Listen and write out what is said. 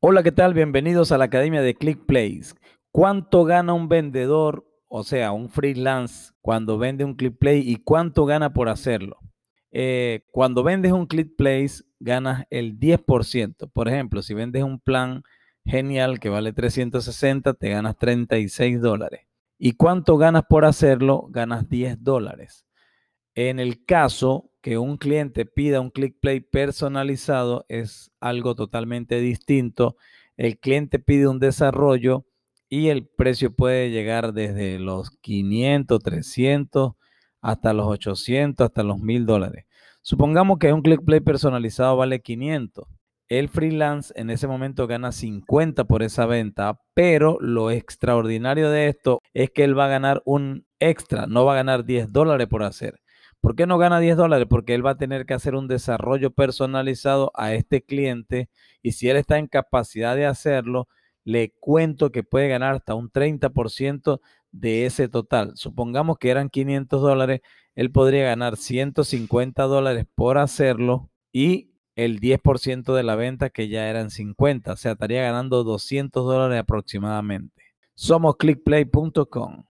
Hola, ¿qué tal? Bienvenidos a la Academia de ClickPlace. ¿Cuánto gana un vendedor, o sea, un freelance, cuando vende un ClickPlay y cuánto gana por hacerlo? Eh, cuando vendes un ClickPlace, ganas el 10%. Por ejemplo, si vendes un plan genial que vale 360, te ganas 36 dólares. ¿Y cuánto ganas por hacerlo? Ganas 10 dólares. En el caso que un cliente pida un ClickPlay personalizado es algo totalmente distinto. El cliente pide un desarrollo y el precio puede llegar desde los 500, 300 hasta los 800, hasta los 1000 dólares. Supongamos que un ClickPlay personalizado vale 500. El freelance en ese momento gana 50 por esa venta, pero lo extraordinario de esto es que él va a ganar un extra, no va a ganar 10 dólares por hacer. ¿Por qué no gana 10 dólares? Porque él va a tener que hacer un desarrollo personalizado a este cliente y si él está en capacidad de hacerlo, le cuento que puede ganar hasta un 30% de ese total. Supongamos que eran 500 dólares, él podría ganar 150 dólares por hacerlo y el 10% de la venta que ya eran 50, o sea, estaría ganando 200 dólares aproximadamente. Somos clickplay.com.